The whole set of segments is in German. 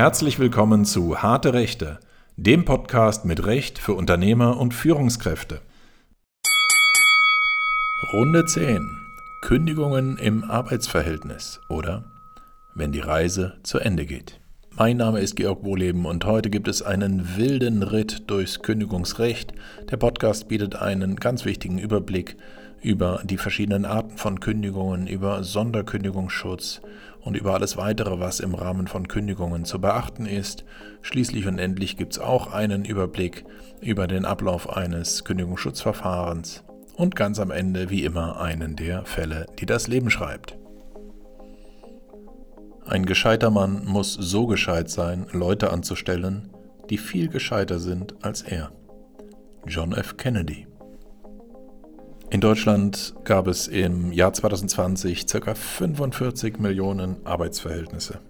Herzlich willkommen zu Harte Rechte, dem Podcast mit Recht für Unternehmer und Führungskräfte. Runde 10. Kündigungen im Arbeitsverhältnis oder wenn die Reise zu Ende geht. Mein Name ist Georg Wohleben und heute gibt es einen wilden Ritt durchs Kündigungsrecht. Der Podcast bietet einen ganz wichtigen Überblick über die verschiedenen Arten von Kündigungen, über Sonderkündigungsschutz und über alles weitere, was im Rahmen von Kündigungen zu beachten ist. Schließlich und endlich gibt es auch einen Überblick über den Ablauf eines Kündigungsschutzverfahrens und ganz am Ende wie immer einen der Fälle, die das Leben schreibt. Ein gescheiter Mann muss so gescheit sein, Leute anzustellen, die viel gescheiter sind als er. John F. Kennedy in Deutschland gab es im Jahr 2020 ca. 45 Millionen Arbeitsverhältnisse.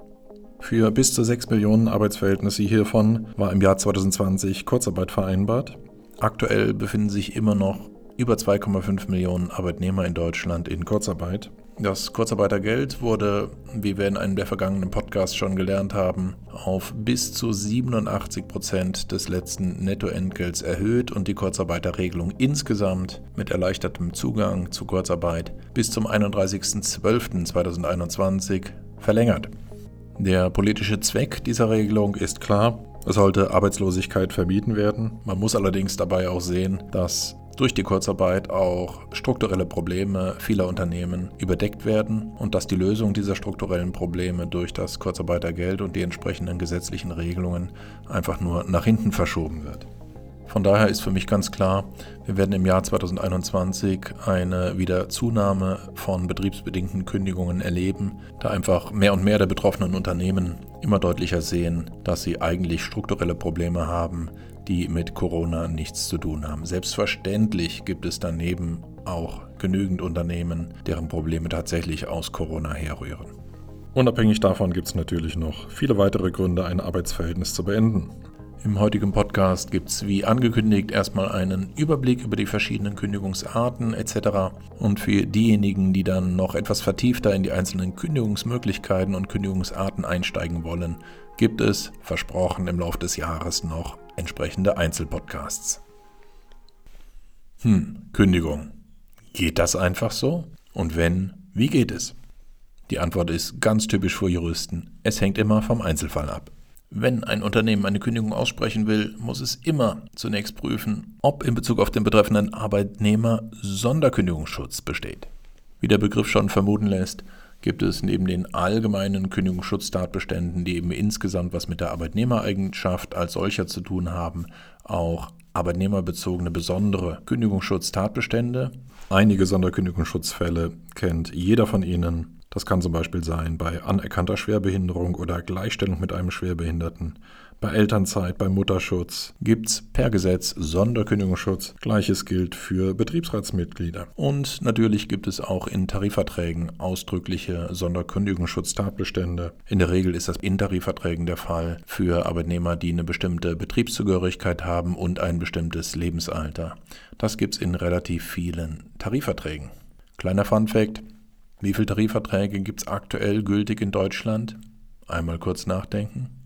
Für bis zu 6 Millionen Arbeitsverhältnisse hiervon war im Jahr 2020 Kurzarbeit vereinbart. Aktuell befinden sich immer noch über 2,5 Millionen Arbeitnehmer in Deutschland in Kurzarbeit. Das Kurzarbeitergeld wurde, wie wir in einem der vergangenen Podcasts schon gelernt haben, auf bis zu 87 Prozent des letzten Nettoentgelts erhöht und die Kurzarbeiterregelung insgesamt mit erleichtertem Zugang zu Kurzarbeit bis zum 31.12.2021 verlängert. Der politische Zweck dieser Regelung ist klar. Es sollte Arbeitslosigkeit vermieden werden. Man muss allerdings dabei auch sehen, dass durch die Kurzarbeit auch strukturelle Probleme vieler Unternehmen überdeckt werden und dass die Lösung dieser strukturellen Probleme durch das Kurzarbeitergeld und die entsprechenden gesetzlichen Regelungen einfach nur nach hinten verschoben wird. Von daher ist für mich ganz klar, wir werden im Jahr 2021 eine wieder Zunahme von betriebsbedingten Kündigungen erleben, da einfach mehr und mehr der betroffenen Unternehmen immer deutlicher sehen, dass sie eigentlich strukturelle Probleme haben, die mit Corona nichts zu tun haben. Selbstverständlich gibt es daneben auch genügend Unternehmen, deren Probleme tatsächlich aus Corona herrühren. Unabhängig davon gibt es natürlich noch viele weitere Gründe, ein Arbeitsverhältnis zu beenden. Im heutigen Podcast gibt es wie angekündigt erstmal einen Überblick über die verschiedenen Kündigungsarten etc. Und für diejenigen, die dann noch etwas vertiefter in die einzelnen Kündigungsmöglichkeiten und Kündigungsarten einsteigen wollen, gibt es, versprochen, im Laufe des Jahres noch entsprechende Einzelpodcasts. Hm, Kündigung. Geht das einfach so? Und wenn, wie geht es? Die Antwort ist ganz typisch für Juristen. Es hängt immer vom Einzelfall ab. Wenn ein Unternehmen eine Kündigung aussprechen will, muss es immer zunächst prüfen, ob in Bezug auf den betreffenden Arbeitnehmer Sonderkündigungsschutz besteht. Wie der Begriff schon vermuten lässt, gibt es neben den allgemeinen Kündigungsschutztatbeständen, die eben insgesamt was mit der Arbeitnehmereigenschaft als solcher zu tun haben, auch arbeitnehmerbezogene besondere Kündigungsschutztatbestände. Einige Sonderkündigungsschutzfälle kennt jeder von Ihnen. Das kann zum Beispiel sein bei anerkannter Schwerbehinderung oder Gleichstellung mit einem Schwerbehinderten. Bei Elternzeit, bei Mutterschutz gibt es per Gesetz Sonderkündigungsschutz. Gleiches gilt für Betriebsratsmitglieder. Und natürlich gibt es auch in Tarifverträgen ausdrückliche Sonderkündigungsschutztatbestände. In der Regel ist das in Tarifverträgen der Fall für Arbeitnehmer, die eine bestimmte Betriebszugehörigkeit haben und ein bestimmtes Lebensalter. Das gibt es in relativ vielen Tarifverträgen. Kleiner Fun fact, wie viele Tarifverträge gibt es aktuell gültig in Deutschland? Einmal kurz nachdenken.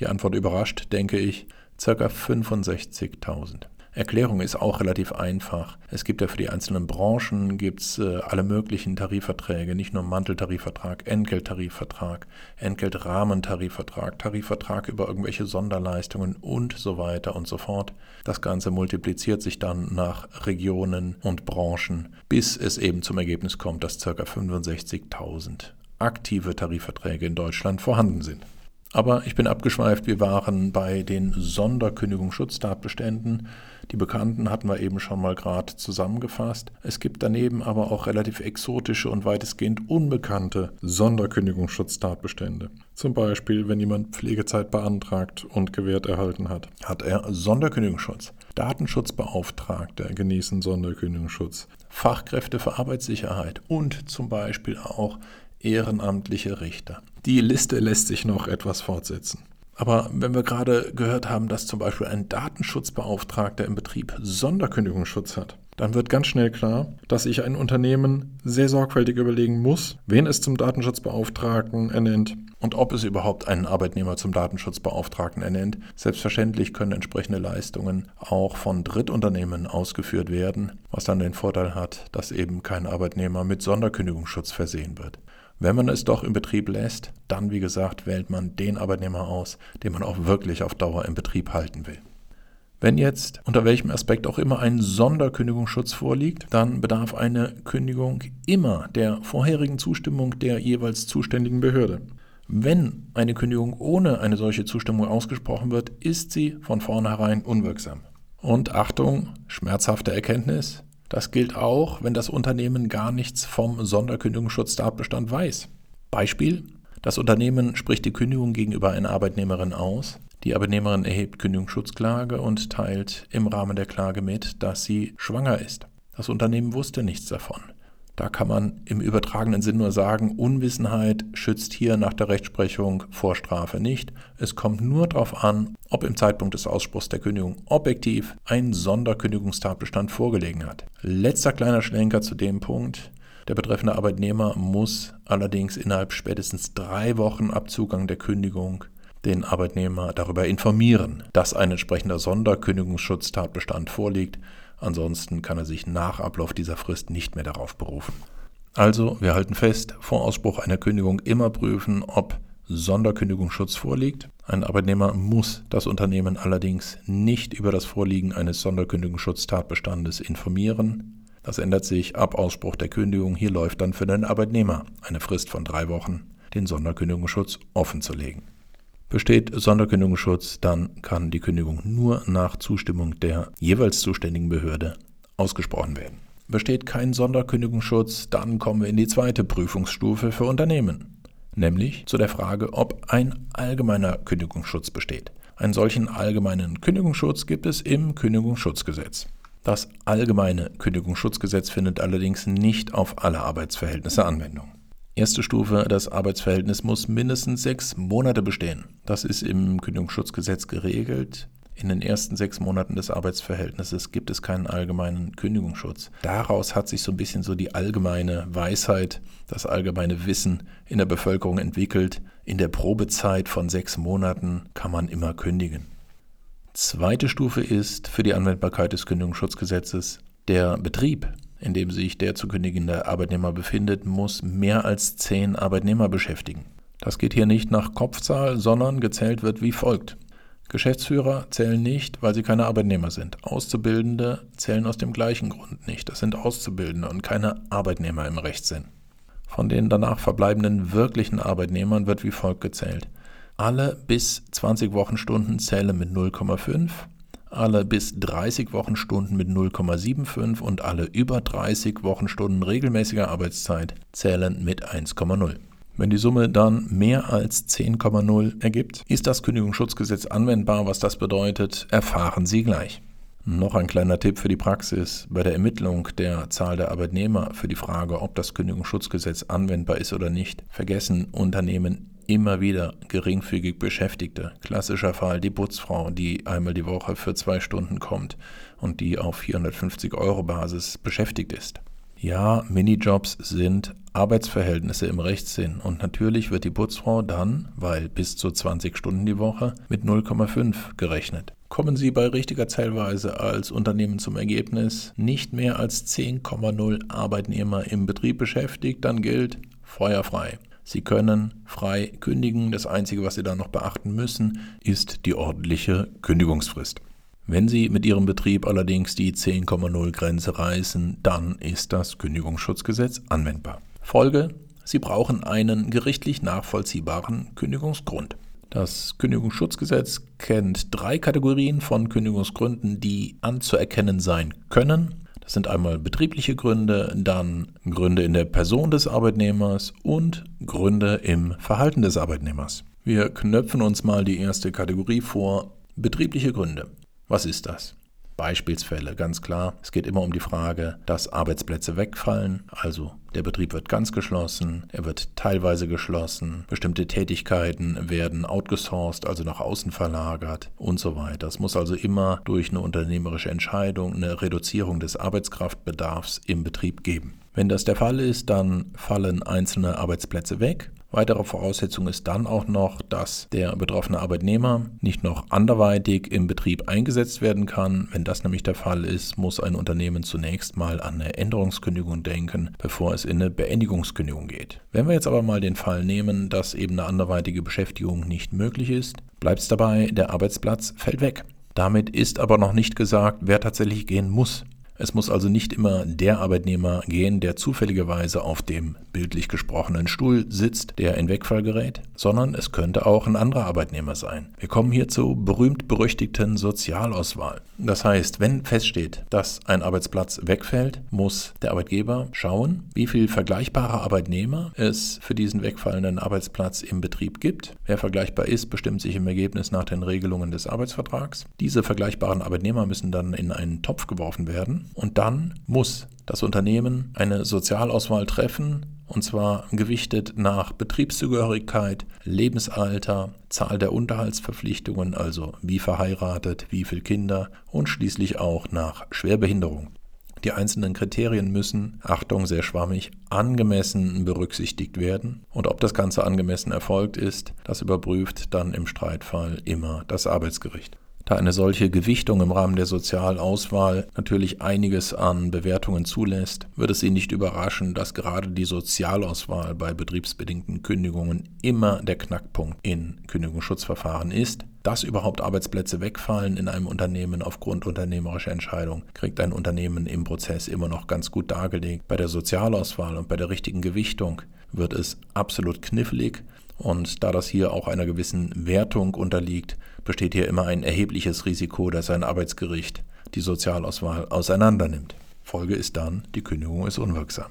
Die Antwort überrascht, denke ich, ca. 65.000. Erklärung ist auch relativ einfach. Es gibt ja für die einzelnen Branchen gibt's, äh, alle möglichen Tarifverträge, nicht nur Manteltarifvertrag, Entgelttarifvertrag, Entgeltrahmentarifvertrag, Tarifvertrag über irgendwelche Sonderleistungen und so weiter und so fort. Das Ganze multipliziert sich dann nach Regionen und Branchen, bis es eben zum Ergebnis kommt, dass ca. 65.000 aktive Tarifverträge in Deutschland vorhanden sind. Aber ich bin abgeschweift, wir waren bei den Sonderkündigungsschutztatbeständen. Die bekannten hatten wir eben schon mal gerade zusammengefasst. Es gibt daneben aber auch relativ exotische und weitestgehend unbekannte Sonderkündigungsschutztatbestände. Zum Beispiel, wenn jemand Pflegezeit beantragt und gewährt erhalten hat, hat er Sonderkündigungsschutz. Datenschutzbeauftragte genießen Sonderkündigungsschutz. Fachkräfte für Arbeitssicherheit und zum Beispiel auch ehrenamtliche Richter. Die Liste lässt sich noch etwas fortsetzen. Aber wenn wir gerade gehört haben, dass zum Beispiel ein Datenschutzbeauftragter im Betrieb Sonderkündigungsschutz hat, dann wird ganz schnell klar, dass sich ein Unternehmen sehr sorgfältig überlegen muss, wen es zum Datenschutzbeauftragten ernennt und ob es überhaupt einen Arbeitnehmer zum Datenschutzbeauftragten ernennt. Selbstverständlich können entsprechende Leistungen auch von Drittunternehmen ausgeführt werden, was dann den Vorteil hat, dass eben kein Arbeitnehmer mit Sonderkündigungsschutz versehen wird. Wenn man es doch im Betrieb lässt, dann wie gesagt wählt man den Arbeitnehmer aus, den man auch wirklich auf Dauer im Betrieb halten will. Wenn jetzt unter welchem Aspekt auch immer ein Sonderkündigungsschutz vorliegt, dann bedarf eine Kündigung immer der vorherigen Zustimmung der jeweils zuständigen Behörde. Wenn eine Kündigung ohne eine solche Zustimmung ausgesprochen wird, ist sie von vornherein unwirksam. Und Achtung, schmerzhafte Erkenntnis, das gilt auch, wenn das Unternehmen gar nichts vom Sonderkündigungsschutztatbestand weiß. Beispiel, das Unternehmen spricht die Kündigung gegenüber einer Arbeitnehmerin aus, die Arbeitnehmerin erhebt Kündigungsschutzklage und teilt im Rahmen der Klage mit, dass sie schwanger ist. Das Unternehmen wusste nichts davon. Da kann man im übertragenen Sinn nur sagen, Unwissenheit schützt hier nach der Rechtsprechung vor Strafe nicht. Es kommt nur darauf an, ob im Zeitpunkt des Ausspruchs der Kündigung objektiv ein Sonderkündigungstatbestand vorgelegen hat. Letzter kleiner Schlenker zu dem Punkt. Der betreffende Arbeitnehmer muss allerdings innerhalb spätestens drei Wochen ab Zugang der Kündigung den Arbeitnehmer darüber informieren, dass ein entsprechender Sonderkündigungsschutztatbestand vorliegt Ansonsten kann er sich nach Ablauf dieser Frist nicht mehr darauf berufen. Also, wir halten fest, vor Ausspruch einer Kündigung immer prüfen, ob Sonderkündigungsschutz vorliegt. Ein Arbeitnehmer muss das Unternehmen allerdings nicht über das Vorliegen eines Sonderkündigungsschutztatbestandes informieren. Das ändert sich ab Ausspruch der Kündigung. Hier läuft dann für den Arbeitnehmer eine Frist von drei Wochen, den Sonderkündigungsschutz offen zu legen. Besteht Sonderkündigungsschutz, dann kann die Kündigung nur nach Zustimmung der jeweils zuständigen Behörde ausgesprochen werden. Besteht kein Sonderkündigungsschutz, dann kommen wir in die zweite Prüfungsstufe für Unternehmen, nämlich zu der Frage, ob ein allgemeiner Kündigungsschutz besteht. Einen solchen allgemeinen Kündigungsschutz gibt es im Kündigungsschutzgesetz. Das allgemeine Kündigungsschutzgesetz findet allerdings nicht auf alle Arbeitsverhältnisse Anwendung. Erste Stufe, das Arbeitsverhältnis muss mindestens sechs Monate bestehen. Das ist im Kündigungsschutzgesetz geregelt. In den ersten sechs Monaten des Arbeitsverhältnisses gibt es keinen allgemeinen Kündigungsschutz. Daraus hat sich so ein bisschen so die allgemeine Weisheit, das allgemeine Wissen in der Bevölkerung entwickelt. In der Probezeit von sechs Monaten kann man immer kündigen. Zweite Stufe ist für die Anwendbarkeit des Kündigungsschutzgesetzes der Betrieb in dem sich der zu kündigende Arbeitnehmer befindet, muss mehr als zehn Arbeitnehmer beschäftigen. Das geht hier nicht nach Kopfzahl, sondern gezählt wird wie folgt. Geschäftsführer zählen nicht, weil sie keine Arbeitnehmer sind. Auszubildende zählen aus dem gleichen Grund nicht. Das sind Auszubildende und keine Arbeitnehmer im Rechtssinn. Von den danach verbleibenden wirklichen Arbeitnehmern wird wie folgt gezählt. Alle bis 20 Wochenstunden zählen mit 0,5, alle bis 30 Wochenstunden mit 0,75 und alle über 30 Wochenstunden regelmäßiger Arbeitszeit zählen mit 1,0. Wenn die Summe dann mehr als 10,0 ergibt, ist das Kündigungsschutzgesetz anwendbar. Was das bedeutet, erfahren Sie gleich. Noch ein kleiner Tipp für die Praxis. Bei der Ermittlung der Zahl der Arbeitnehmer für die Frage, ob das Kündigungsschutzgesetz anwendbar ist oder nicht, vergessen Unternehmen immer wieder geringfügig Beschäftigte. Klassischer Fall die Putzfrau, die einmal die Woche für zwei Stunden kommt und die auf 450 Euro Basis beschäftigt ist. Ja, Minijobs sind Arbeitsverhältnisse im Rechtssinn und natürlich wird die Putzfrau dann, weil bis zu 20 Stunden die Woche, mit 0,5 gerechnet. Kommen Sie bei richtiger Zählweise als Unternehmen zum Ergebnis, nicht mehr als 10,0 Arbeitnehmer im Betrieb beschäftigt, dann gilt feuerfrei. Sie können frei kündigen. Das Einzige, was Sie dann noch beachten müssen, ist die ordentliche Kündigungsfrist. Wenn Sie mit Ihrem Betrieb allerdings die 10,0 Grenze reißen, dann ist das Kündigungsschutzgesetz anwendbar. Folge, Sie brauchen einen gerichtlich nachvollziehbaren Kündigungsgrund. Das Kündigungsschutzgesetz kennt drei Kategorien von Kündigungsgründen, die anzuerkennen sein können. Das sind einmal betriebliche Gründe, dann Gründe in der Person des Arbeitnehmers und Gründe im Verhalten des Arbeitnehmers. Wir knöpfen uns mal die erste Kategorie vor. Betriebliche Gründe. Was ist das? Beispielsfälle, ganz klar. Es geht immer um die Frage, dass Arbeitsplätze wegfallen, also der Betrieb wird ganz geschlossen, er wird teilweise geschlossen, bestimmte Tätigkeiten werden outgesourced, also nach außen verlagert und so weiter. Es muss also immer durch eine unternehmerische Entscheidung eine Reduzierung des Arbeitskraftbedarfs im Betrieb geben. Wenn das der Fall ist, dann fallen einzelne Arbeitsplätze weg Weitere Voraussetzung ist dann auch noch, dass der betroffene Arbeitnehmer nicht noch anderweitig im Betrieb eingesetzt werden kann. Wenn das nämlich der Fall ist, muss ein Unternehmen zunächst mal an eine Änderungskündigung denken, bevor es in eine Beendigungskündigung geht. Wenn wir jetzt aber mal den Fall nehmen, dass eben eine anderweitige Beschäftigung nicht möglich ist, bleibt es dabei, der Arbeitsplatz fällt weg. Damit ist aber noch nicht gesagt, wer tatsächlich gehen muss. Es muss also nicht immer der Arbeitnehmer gehen, der zufälligerweise auf dem bildlich gesprochenen Stuhl sitzt, der in Wegfall gerät, sondern es könnte auch ein anderer Arbeitnehmer sein. Wir kommen hier zur berühmt-berüchtigten Sozialauswahl. Das heißt, wenn feststeht, dass ein Arbeitsplatz wegfällt, muss der Arbeitgeber schauen, wie viele vergleichbare Arbeitnehmer es für diesen wegfallenden Arbeitsplatz im Betrieb gibt. Wer vergleichbar ist, bestimmt sich im Ergebnis nach den Regelungen des Arbeitsvertrags. Diese vergleichbaren Arbeitnehmer müssen dann in einen Topf geworfen werden und dann muss das Unternehmen eine Sozialauswahl treffen, und zwar gewichtet nach Betriebszugehörigkeit, Lebensalter, Zahl der Unterhaltsverpflichtungen, also wie verheiratet, wie viele Kinder und schließlich auch nach Schwerbehinderung. Die einzelnen Kriterien müssen, Achtung, sehr schwammig, angemessen berücksichtigt werden. Und ob das Ganze angemessen erfolgt ist, das überprüft dann im Streitfall immer das Arbeitsgericht. Da eine solche Gewichtung im Rahmen der Sozialauswahl natürlich einiges an Bewertungen zulässt, wird es Sie nicht überraschen, dass gerade die Sozialauswahl bei betriebsbedingten Kündigungen immer der Knackpunkt in Kündigungsschutzverfahren ist. Dass überhaupt Arbeitsplätze wegfallen in einem Unternehmen aufgrund unternehmerischer Entscheidung, kriegt ein Unternehmen im Prozess immer noch ganz gut dargelegt. Bei der Sozialauswahl und bei der richtigen Gewichtung wird es absolut knifflig und da das hier auch einer gewissen Wertung unterliegt, besteht hier immer ein erhebliches Risiko, dass ein Arbeitsgericht die Sozialauswahl auseinandernimmt. Folge ist dann, die Kündigung ist unwirksam.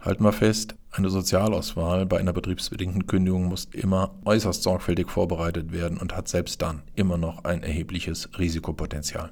Halten wir fest, eine Sozialauswahl bei einer betriebsbedingten Kündigung muss immer äußerst sorgfältig vorbereitet werden und hat selbst dann immer noch ein erhebliches Risikopotenzial.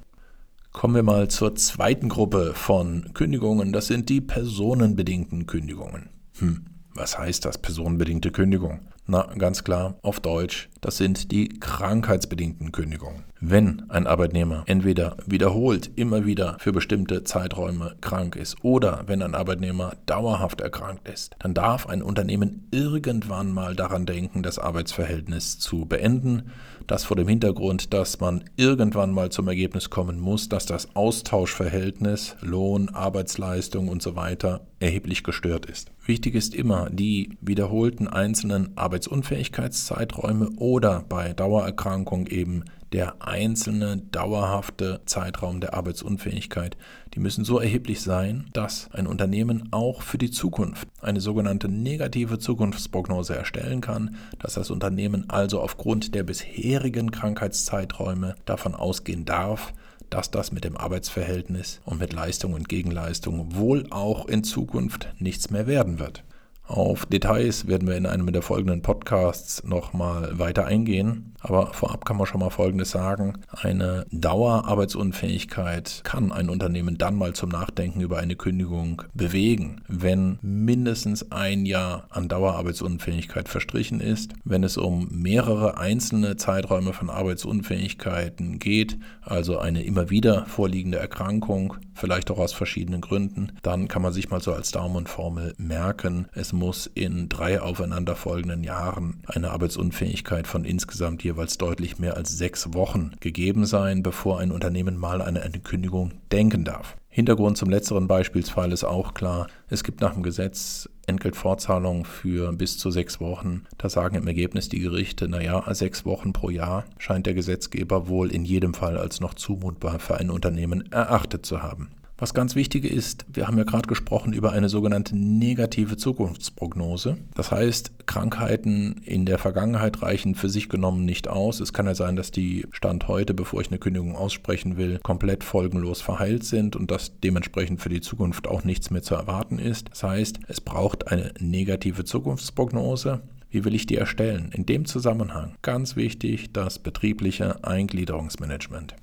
Kommen wir mal zur zweiten Gruppe von Kündigungen, das sind die personenbedingten Kündigungen. Hm, was heißt das, personenbedingte Kündigung? Na, ganz klar, auf Deutsch, das sind die krankheitsbedingten Kündigungen. Wenn ein Arbeitnehmer entweder wiederholt immer wieder für bestimmte Zeiträume krank ist oder wenn ein Arbeitnehmer dauerhaft erkrankt ist, dann darf ein Unternehmen irgendwann mal daran denken, das Arbeitsverhältnis zu beenden. Das vor dem Hintergrund, dass man irgendwann mal zum Ergebnis kommen muss, dass das Austauschverhältnis, Lohn, Arbeitsleistung und so weiter erheblich gestört ist. Wichtig ist immer, die wiederholten einzelnen Arbeitsunfähigkeitszeiträume oder bei Dauererkrankung eben der einzelne dauerhafte Zeitraum der Arbeitsunfähigkeit, die müssen so erheblich sein, dass ein Unternehmen auch für die Zukunft eine sogenannte negative Zukunftsprognose erstellen kann, dass das Unternehmen also aufgrund der bisherigen Krankheitszeiträume davon ausgehen darf, dass das mit dem Arbeitsverhältnis und mit Leistung und Gegenleistung wohl auch in Zukunft nichts mehr werden wird. Auf Details werden wir in einem der folgenden Podcasts nochmal weiter eingehen. Aber vorab kann man schon mal Folgendes sagen. Eine Dauerarbeitsunfähigkeit kann ein Unternehmen dann mal zum Nachdenken über eine Kündigung bewegen, wenn mindestens ein Jahr an Dauerarbeitsunfähigkeit verstrichen ist, wenn es um mehrere einzelne Zeiträume von Arbeitsunfähigkeiten geht, also eine immer wieder vorliegende Erkrankung, vielleicht auch aus verschiedenen Gründen, dann kann man sich mal so als Daumenformel merken, es muss in drei aufeinanderfolgenden Jahren eine Arbeitsunfähigkeit von insgesamt jeweils deutlich mehr als sechs Wochen gegeben sein, bevor ein Unternehmen mal an eine Kündigung denken darf. Hintergrund zum letzteren Beispielsfall ist auch klar, es gibt nach dem Gesetz Entgeltfortzahlungen für bis zu sechs Wochen. Da sagen im Ergebnis die Gerichte, naja, sechs Wochen pro Jahr scheint der Gesetzgeber wohl in jedem Fall als noch zumutbar für ein Unternehmen erachtet zu haben. Was ganz wichtig ist, wir haben ja gerade gesprochen über eine sogenannte negative Zukunftsprognose. Das heißt, Krankheiten in der Vergangenheit reichen für sich genommen nicht aus. Es kann ja sein, dass die Stand heute, bevor ich eine Kündigung aussprechen will, komplett folgenlos verheilt sind und dass dementsprechend für die Zukunft auch nichts mehr zu erwarten ist. Das heißt, es braucht eine negative Zukunftsprognose. Wie will ich die erstellen? In dem Zusammenhang ganz wichtig das betriebliche Eingliederungsmanagement.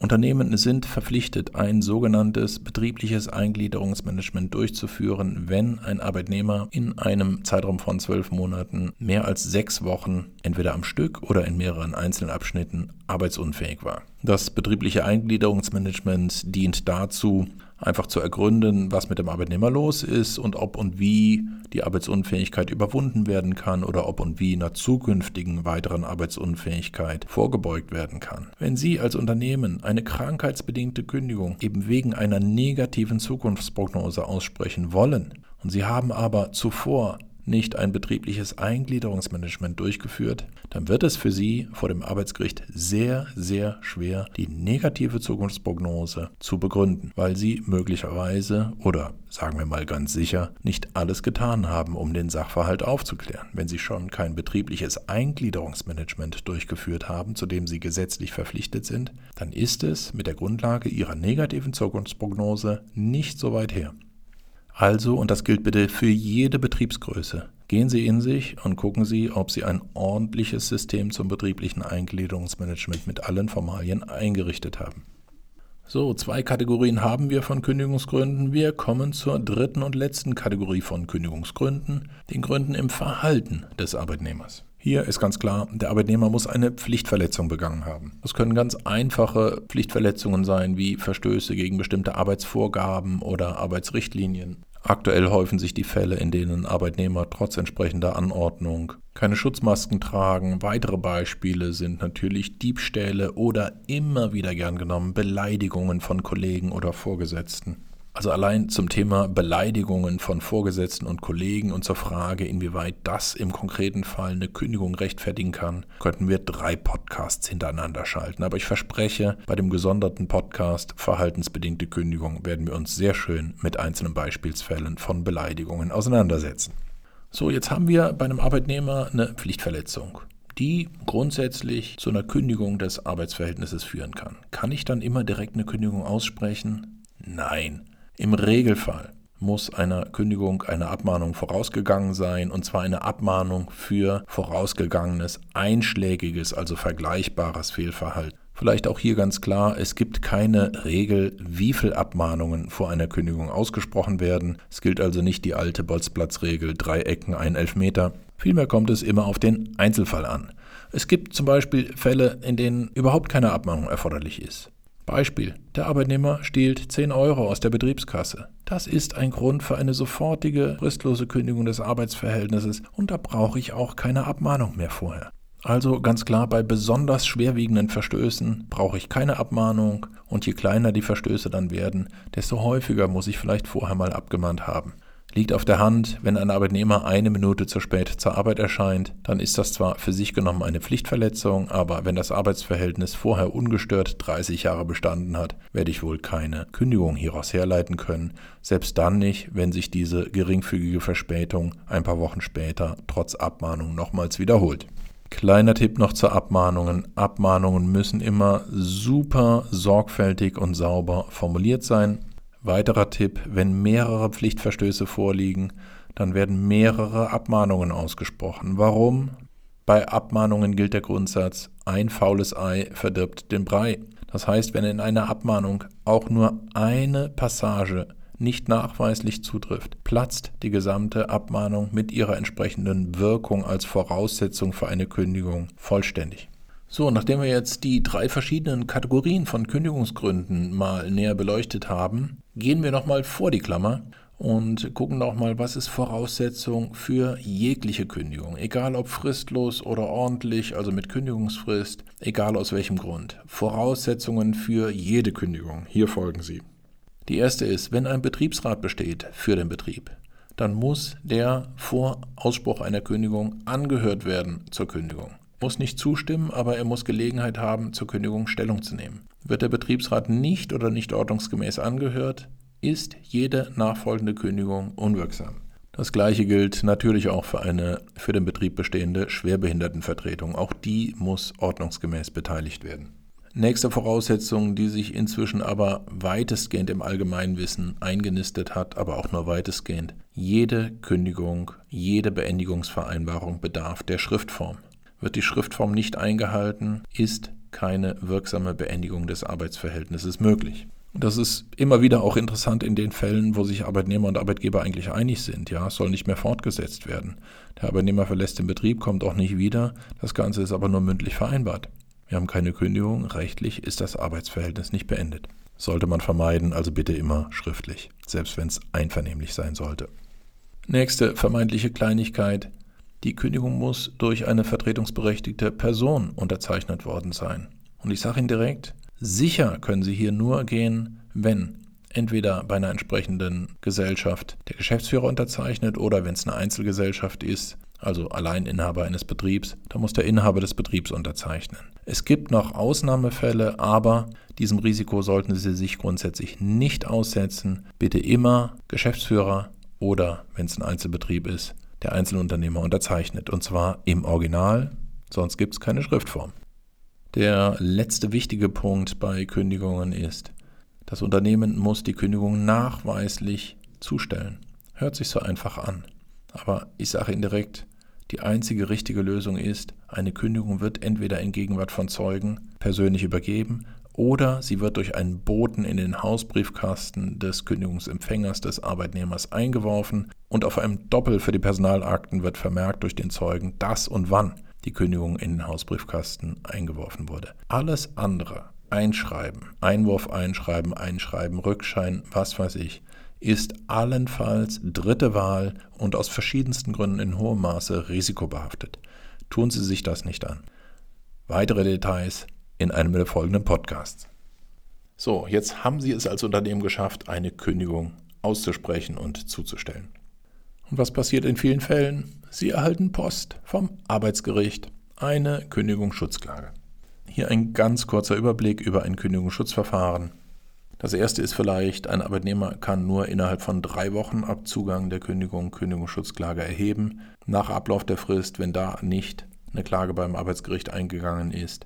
Unternehmen sind verpflichtet, ein sogenanntes betriebliches Eingliederungsmanagement durchzuführen, wenn ein Arbeitnehmer in einem Zeitraum von zwölf Monaten mehr als sechs Wochen entweder am Stück oder in mehreren Einzelabschnitten arbeitsunfähig war. Das betriebliche Eingliederungsmanagement dient dazu, einfach zu ergründen, was mit dem Arbeitnehmer los ist und ob und wie die Arbeitsunfähigkeit überwunden werden kann oder ob und wie einer zukünftigen weiteren Arbeitsunfähigkeit vorgebeugt werden kann. Wenn Sie als Unternehmen eine krankheitsbedingte Kündigung eben wegen einer negativen Zukunftsprognose aussprechen wollen und Sie haben aber zuvor nicht ein betriebliches Eingliederungsmanagement durchgeführt, dann wird es für Sie vor dem Arbeitsgericht sehr, sehr schwer, die negative Zukunftsprognose zu begründen, weil Sie möglicherweise oder sagen wir mal ganz sicher nicht alles getan haben, um den Sachverhalt aufzuklären. Wenn Sie schon kein betriebliches Eingliederungsmanagement durchgeführt haben, zu dem Sie gesetzlich verpflichtet sind, dann ist es mit der Grundlage Ihrer negativen Zukunftsprognose nicht so weit her. Also, und das gilt bitte für jede Betriebsgröße, gehen Sie in sich und gucken Sie, ob Sie ein ordentliches System zum betrieblichen Eingliederungsmanagement mit allen Formalien eingerichtet haben. So, zwei Kategorien haben wir von Kündigungsgründen. Wir kommen zur dritten und letzten Kategorie von Kündigungsgründen, den Gründen im Verhalten des Arbeitnehmers. Hier ist ganz klar, der Arbeitnehmer muss eine Pflichtverletzung begangen haben. Das können ganz einfache Pflichtverletzungen sein, wie Verstöße gegen bestimmte Arbeitsvorgaben oder Arbeitsrichtlinien. Aktuell häufen sich die Fälle, in denen Arbeitnehmer trotz entsprechender Anordnung keine Schutzmasken tragen. Weitere Beispiele sind natürlich Diebstähle oder immer wieder gern genommen Beleidigungen von Kollegen oder Vorgesetzten. Also allein zum Thema Beleidigungen von Vorgesetzten und Kollegen und zur Frage, inwieweit das im konkreten Fall eine Kündigung rechtfertigen kann, könnten wir drei Podcasts hintereinander schalten. Aber ich verspreche, bei dem gesonderten Podcast Verhaltensbedingte Kündigung werden wir uns sehr schön mit einzelnen Beispielsfällen von Beleidigungen auseinandersetzen. So, jetzt haben wir bei einem Arbeitnehmer eine Pflichtverletzung die grundsätzlich zu einer Kündigung des Arbeitsverhältnisses führen kann. Kann ich dann immer direkt eine Kündigung aussprechen? Nein. Im Regelfall muss einer Kündigung eine Abmahnung vorausgegangen sein, und zwar eine Abmahnung für vorausgegangenes, einschlägiges, also vergleichbares Fehlverhalten. Vielleicht auch hier ganz klar, es gibt keine Regel, wie viele Abmahnungen vor einer Kündigung ausgesprochen werden. Es gilt also nicht die alte Bolzplatzregel, drei Ecken, ein Elfmeter. Vielmehr kommt es immer auf den Einzelfall an. Es gibt zum Beispiel Fälle, in denen überhaupt keine Abmahnung erforderlich ist. Beispiel. Der Arbeitnehmer stiehlt 10 Euro aus der Betriebskasse. Das ist ein Grund für eine sofortige, fristlose Kündigung des Arbeitsverhältnisses und da brauche ich auch keine Abmahnung mehr vorher. Also ganz klar, bei besonders schwerwiegenden Verstößen brauche ich keine Abmahnung und je kleiner die Verstöße dann werden, desto häufiger muss ich vielleicht vorher mal abgemahnt haben. Liegt auf der Hand, wenn ein Arbeitnehmer eine Minute zu spät zur Arbeit erscheint, dann ist das zwar für sich genommen eine Pflichtverletzung, aber wenn das Arbeitsverhältnis vorher ungestört 30 Jahre bestanden hat, werde ich wohl keine Kündigung hieraus herleiten können, selbst dann nicht, wenn sich diese geringfügige Verspätung ein paar Wochen später trotz Abmahnung nochmals wiederholt. Kleiner Tipp noch zu Abmahnungen. Abmahnungen müssen immer super sorgfältig und sauber formuliert sein. Weiterer Tipp, wenn mehrere Pflichtverstöße vorliegen, dann werden mehrere Abmahnungen ausgesprochen. Warum? Bei Abmahnungen gilt der Grundsatz, ein faules Ei verdirbt den Brei. Das heißt, wenn in einer Abmahnung auch nur eine Passage nicht nachweislich zutrifft, platzt die gesamte Abmahnung mit ihrer entsprechenden Wirkung als Voraussetzung für eine Kündigung vollständig. So, nachdem wir jetzt die drei verschiedenen Kategorien von Kündigungsgründen mal näher beleuchtet haben, gehen wir nochmal vor die Klammer und gucken nochmal, was ist Voraussetzung für jegliche Kündigung, egal ob fristlos oder ordentlich, also mit Kündigungsfrist, egal aus welchem Grund. Voraussetzungen für jede Kündigung. Hier folgen sie. Die erste ist, wenn ein Betriebsrat besteht für den Betrieb, dann muss der vor Ausspruch einer Kündigung angehört werden zur Kündigung muss nicht zustimmen, aber er muss Gelegenheit haben, zur Kündigung Stellung zu nehmen. Wird der Betriebsrat nicht oder nicht ordnungsgemäß angehört, ist jede nachfolgende Kündigung unwirksam. Das gleiche gilt natürlich auch für eine für den Betrieb bestehende Schwerbehindertenvertretung. Auch die muss ordnungsgemäß beteiligt werden. Nächste Voraussetzung, die sich inzwischen aber weitestgehend im Allgemeinwissen eingenistet hat, aber auch nur weitestgehend. Jede Kündigung, jede Beendigungsvereinbarung bedarf der Schriftform. Wird die Schriftform nicht eingehalten, ist keine wirksame Beendigung des Arbeitsverhältnisses möglich. Das ist immer wieder auch interessant in den Fällen, wo sich Arbeitnehmer und Arbeitgeber eigentlich einig sind. Ja, es soll nicht mehr fortgesetzt werden. Der Arbeitnehmer verlässt den Betrieb, kommt auch nicht wieder. Das Ganze ist aber nur mündlich vereinbart. Wir haben keine Kündigung. Rechtlich ist das Arbeitsverhältnis nicht beendet. sollte man vermeiden, also bitte immer schriftlich, selbst wenn es einvernehmlich sein sollte. Nächste vermeintliche Kleinigkeit. Die Kündigung muss durch eine vertretungsberechtigte Person unterzeichnet worden sein. Und ich sage Ihnen direkt, sicher können Sie hier nur gehen, wenn entweder bei einer entsprechenden Gesellschaft der Geschäftsführer unterzeichnet oder wenn es eine Einzelgesellschaft ist, also Alleininhaber eines Betriebs, da muss der Inhaber des Betriebs unterzeichnen. Es gibt noch Ausnahmefälle, aber diesem Risiko sollten Sie sich grundsätzlich nicht aussetzen. Bitte immer Geschäftsführer oder, wenn es ein Einzelbetrieb ist, der Einzelunternehmer unterzeichnet. Und zwar im Original, sonst gibt es keine Schriftform. Der letzte wichtige Punkt bei Kündigungen ist, das Unternehmen muss die Kündigung nachweislich zustellen. Hört sich so einfach an. Aber ich sage Ihnen direkt, die einzige richtige Lösung ist, eine Kündigung wird entweder in Gegenwart von Zeugen persönlich übergeben oder sie wird durch einen Boten in den Hausbriefkasten des Kündigungsempfängers des Arbeitnehmers eingeworfen und auf einem Doppel für die Personalakten wird vermerkt durch den Zeugen, dass und wann die Kündigung in den Hausbriefkasten eingeworfen wurde. Alles andere, Einschreiben, Einwurf einschreiben, Einschreiben, Rückschein, was weiß ich, ist allenfalls dritte Wahl und aus verschiedensten Gründen in hohem Maße risikobehaftet. Tun Sie sich das nicht an. Weitere Details in einem der folgenden Podcasts. So, jetzt haben Sie es als Unternehmen geschafft, eine Kündigung auszusprechen und zuzustellen. Und was passiert in vielen Fällen? Sie erhalten Post vom Arbeitsgericht, eine Kündigungsschutzklage. Hier ein ganz kurzer Überblick über ein Kündigungsschutzverfahren. Das erste ist vielleicht, ein Arbeitnehmer kann nur innerhalb von drei Wochen ab Zugang der Kündigung Kündigungsschutzklage erheben. Nach Ablauf der Frist, wenn da nicht eine Klage beim Arbeitsgericht eingegangen ist,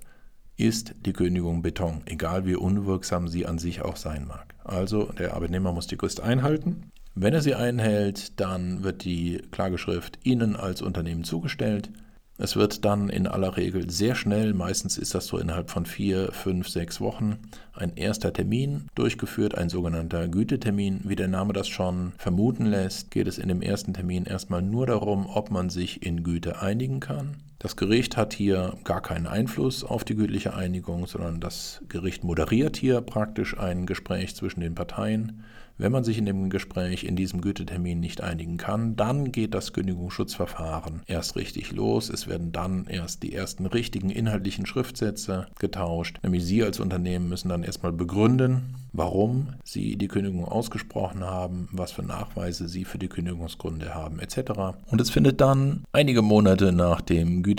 ist die Kündigung Beton, egal wie unwirksam sie an sich auch sein mag. Also der Arbeitnehmer muss die Frist einhalten. Wenn er sie einhält, dann wird die Klageschrift Ihnen als Unternehmen zugestellt. Es wird dann in aller Regel sehr schnell, meistens ist das so innerhalb von vier, fünf, sechs Wochen, ein erster Termin durchgeführt, ein sogenannter Gütetermin. Wie der Name das schon vermuten lässt, geht es in dem ersten Termin erstmal nur darum, ob man sich in Güte einigen kann. Das Gericht hat hier gar keinen Einfluss auf die gütliche Einigung, sondern das Gericht moderiert hier praktisch ein Gespräch zwischen den Parteien. Wenn man sich in dem Gespräch in diesem Gütetermin nicht einigen kann, dann geht das Kündigungsschutzverfahren erst richtig los. Es werden dann erst die ersten richtigen inhaltlichen Schriftsätze getauscht. Nämlich Sie als Unternehmen müssen dann erstmal begründen, warum Sie die Kündigung ausgesprochen haben, was für Nachweise Sie für die Kündigungsgründe haben, etc. Und es findet dann einige Monate nach dem Gütetermin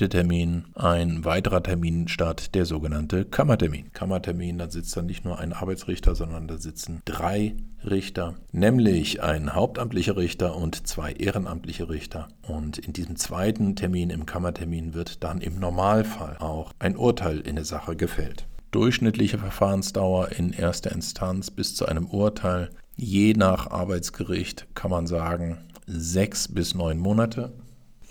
ein weiterer Termin statt, der sogenannte Kammertermin. Kammertermin, da sitzt dann nicht nur ein Arbeitsrichter, sondern da sitzen drei Richter, nämlich ein hauptamtlicher Richter und zwei ehrenamtliche Richter. Und in diesem zweiten Termin, im Kammertermin, wird dann im Normalfall auch ein Urteil in der Sache gefällt. Durchschnittliche Verfahrensdauer in erster Instanz bis zu einem Urteil, je nach Arbeitsgericht kann man sagen, sechs bis neun Monate.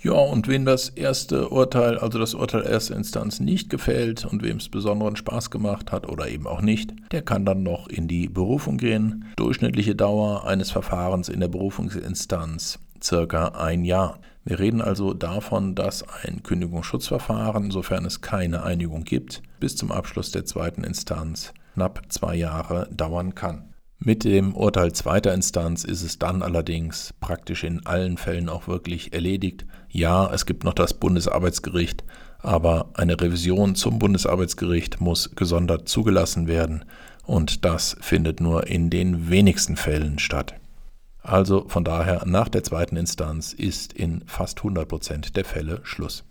Ja, und wen das erste Urteil, also das Urteil erster Instanz nicht gefällt und wem es besonderen Spaß gemacht hat oder eben auch nicht, der kann dann noch in die Berufung gehen. Durchschnittliche Dauer eines Verfahrens in der Berufungsinstanz circa ein Jahr. Wir reden also davon, dass ein Kündigungsschutzverfahren, sofern es keine Einigung gibt, bis zum Abschluss der zweiten Instanz knapp zwei Jahre dauern kann. Mit dem Urteil zweiter Instanz ist es dann allerdings praktisch in allen Fällen auch wirklich erledigt. Ja, es gibt noch das Bundesarbeitsgericht, aber eine Revision zum Bundesarbeitsgericht muss gesondert zugelassen werden und das findet nur in den wenigsten Fällen statt. Also von daher nach der zweiten Instanz ist in fast 100 Prozent der Fälle Schluss.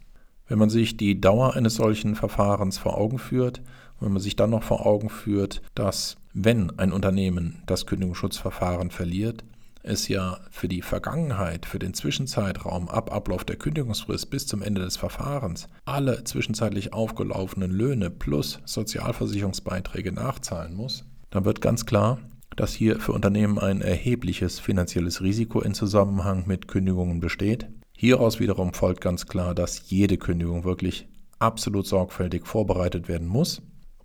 Wenn man sich die Dauer eines solchen Verfahrens vor Augen führt, wenn man sich dann noch vor Augen führt, dass wenn ein Unternehmen das Kündigungsschutzverfahren verliert, es ja für die Vergangenheit, für den Zwischenzeitraum ab Ablauf der Kündigungsfrist bis zum Ende des Verfahrens alle zwischenzeitlich aufgelaufenen Löhne plus Sozialversicherungsbeiträge nachzahlen muss, dann wird ganz klar, dass hier für Unternehmen ein erhebliches finanzielles Risiko in Zusammenhang mit Kündigungen besteht. Hieraus wiederum folgt ganz klar, dass jede Kündigung wirklich absolut sorgfältig vorbereitet werden muss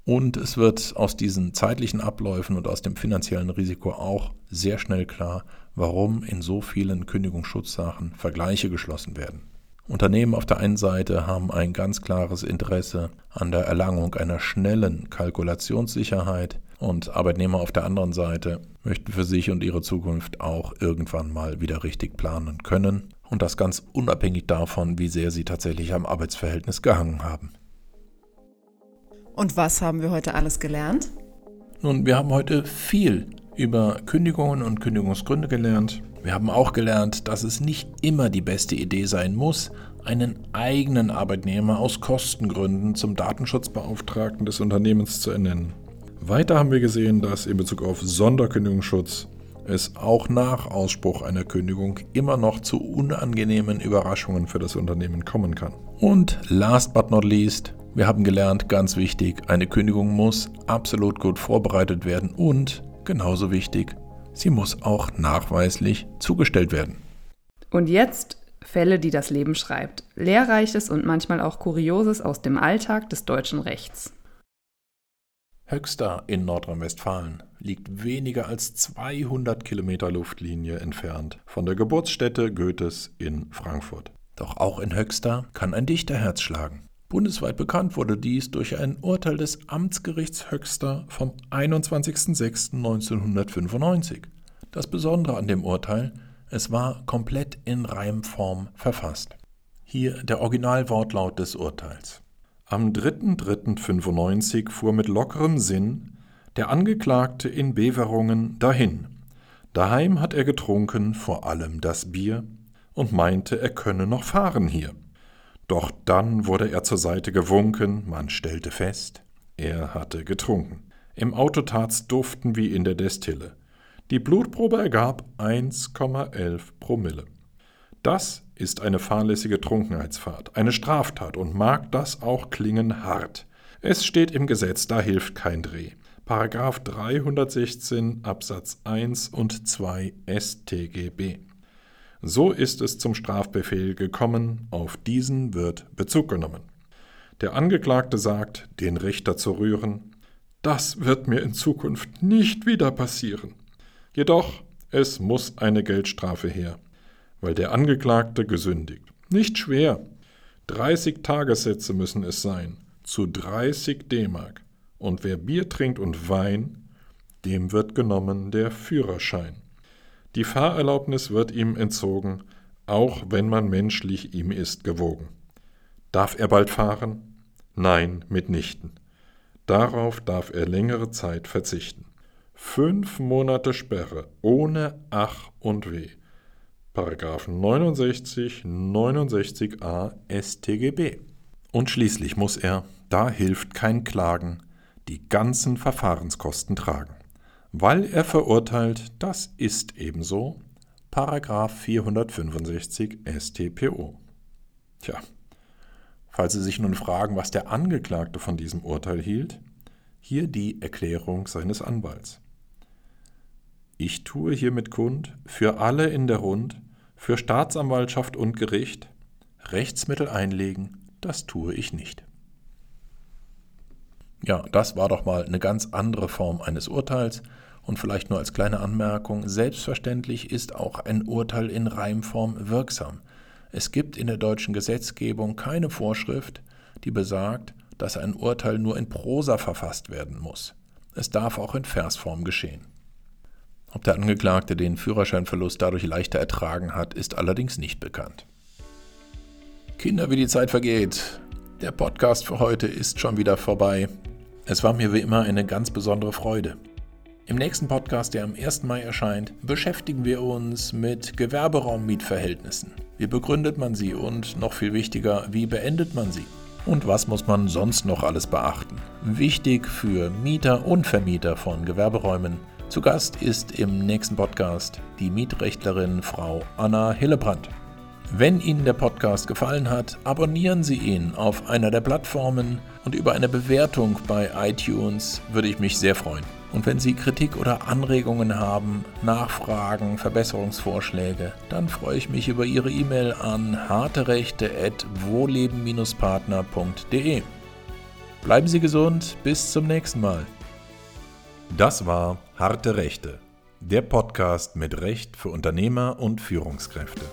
und es wird aus diesen zeitlichen Abläufen und aus dem finanziellen Risiko auch sehr schnell klar, warum in so vielen Kündigungsschutzsachen Vergleiche geschlossen werden. Unternehmen auf der einen Seite haben ein ganz klares Interesse an der Erlangung einer schnellen Kalkulationssicherheit Und Arbeitnehmer auf der anderen Seite möchten für sich und ihre Zukunft auch irgendwann mal wieder richtig planen können. Und das ganz unabhängig davon, wie sehr sie tatsächlich am Arbeitsverhältnis gehangen haben. Und was haben wir heute alles gelernt? Nun, wir haben heute viel über Kündigungen und Kündigungsgründe gelernt. Wir haben auch gelernt, dass es nicht immer die beste Idee sein muss, einen eigenen Arbeitnehmer aus Kostengründen zum Datenschutzbeauftragten des Unternehmens zu ernennen. Weiter haben wir gesehen, dass in Bezug auf Sonderkündigungsschutz es auch nach Ausspruch einer Kündigung immer noch zu unangenehmen Überraschungen für das Unternehmen kommen kann. Und last but not least, wir haben gelernt, ganz wichtig, eine Kündigung muss absolut gut vorbereitet werden und, genauso wichtig, sie muss auch nachweislich zugestellt werden. Und jetzt Fälle, die das Leben schreibt. Lehrreiches und manchmal auch Kurioses aus dem Alltag des deutschen Rechts. Höxter in Nordrhein-Westfalen liegt weniger als 200 Kilometer Luftlinie entfernt von der Geburtsstätte Goethes in Frankfurt. Doch auch in Höxter kann ein Dichterherz schlagen. Bundesweit bekannt wurde dies durch ein Urteil des Amtsgerichts Höxter vom 21.06.1995. Das Besondere an dem Urteil, es war komplett in Reimform verfasst. Hier der Originalwortlaut des Urteils. Am 3.3.95 fuhr mit lockerem Sinn der Angeklagte in Beverungen dahin. Daheim hat er getrunken, vor allem das Bier, und meinte, er könne noch fahren hier. Doch dann wurde er zur Seite gewunken, man stellte fest, er hatte getrunken. Im Auto tat's duften wie in der Destille. Die Blutprobe ergab 1,11 Promille. Das ist eine fahrlässige Trunkenheitsfahrt, eine Straftat und mag das auch klingen hart. Es steht im Gesetz, da hilft kein Dreh. Paragraph 316 Absatz 1 und 2 StGB. So ist es zum Strafbefehl gekommen, auf diesen wird Bezug genommen. Der Angeklagte sagt, den Richter zu rühren, das wird mir in Zukunft nicht wieder passieren. Jedoch, es muss eine Geldstrafe her weil der Angeklagte gesündigt. Nicht schwer. 30 Tagessätze müssen es sein, zu 30 D-Mark. Und wer Bier trinkt und Wein, dem wird genommen der Führerschein. Die Fahrerlaubnis wird ihm entzogen, auch wenn man menschlich ihm ist gewogen. Darf er bald fahren? Nein, mitnichten. Darauf darf er längere Zeit verzichten. Fünf Monate Sperre ohne Ach und Weh. Paragraphen 69, 69a StGB. Und schließlich muss er, da hilft kein Klagen, die ganzen Verfahrenskosten tragen. Weil er verurteilt, das ist ebenso, Paragraph 465 StPO. Tja, falls Sie sich nun fragen, was der Angeklagte von diesem Urteil hielt, hier die Erklärung seines Anwalts. Ich tue hiermit kund, für alle in der Rund, für Staatsanwaltschaft und Gericht, Rechtsmittel einlegen, das tue ich nicht. Ja, das war doch mal eine ganz andere Form eines Urteils. Und vielleicht nur als kleine Anmerkung, selbstverständlich ist auch ein Urteil in Reimform wirksam. Es gibt in der deutschen Gesetzgebung keine Vorschrift, die besagt, dass ein Urteil nur in Prosa verfasst werden muss. Es darf auch in Versform geschehen. Ob der Angeklagte den Führerscheinverlust dadurch leichter ertragen hat, ist allerdings nicht bekannt. Kinder, wie die Zeit vergeht. Der Podcast für heute ist schon wieder vorbei. Es war mir wie immer eine ganz besondere Freude. Im nächsten Podcast, der am 1. Mai erscheint, beschäftigen wir uns mit Gewerberaummietverhältnissen. Wie begründet man sie und noch viel wichtiger, wie beendet man sie? Und was muss man sonst noch alles beachten? Wichtig für Mieter und Vermieter von Gewerberäumen zu Gast ist im nächsten Podcast die Mietrechtlerin Frau Anna Hillebrandt. Wenn Ihnen der Podcast gefallen hat, abonnieren Sie ihn auf einer der Plattformen und über eine Bewertung bei iTunes würde ich mich sehr freuen. Und wenn Sie Kritik oder Anregungen haben, Nachfragen, Verbesserungsvorschläge, dann freue ich mich über Ihre E-Mail an harterechte.wohleben-partner.de. Bleiben Sie gesund, bis zum nächsten Mal. Das war Harte Rechte, der Podcast mit Recht für Unternehmer und Führungskräfte.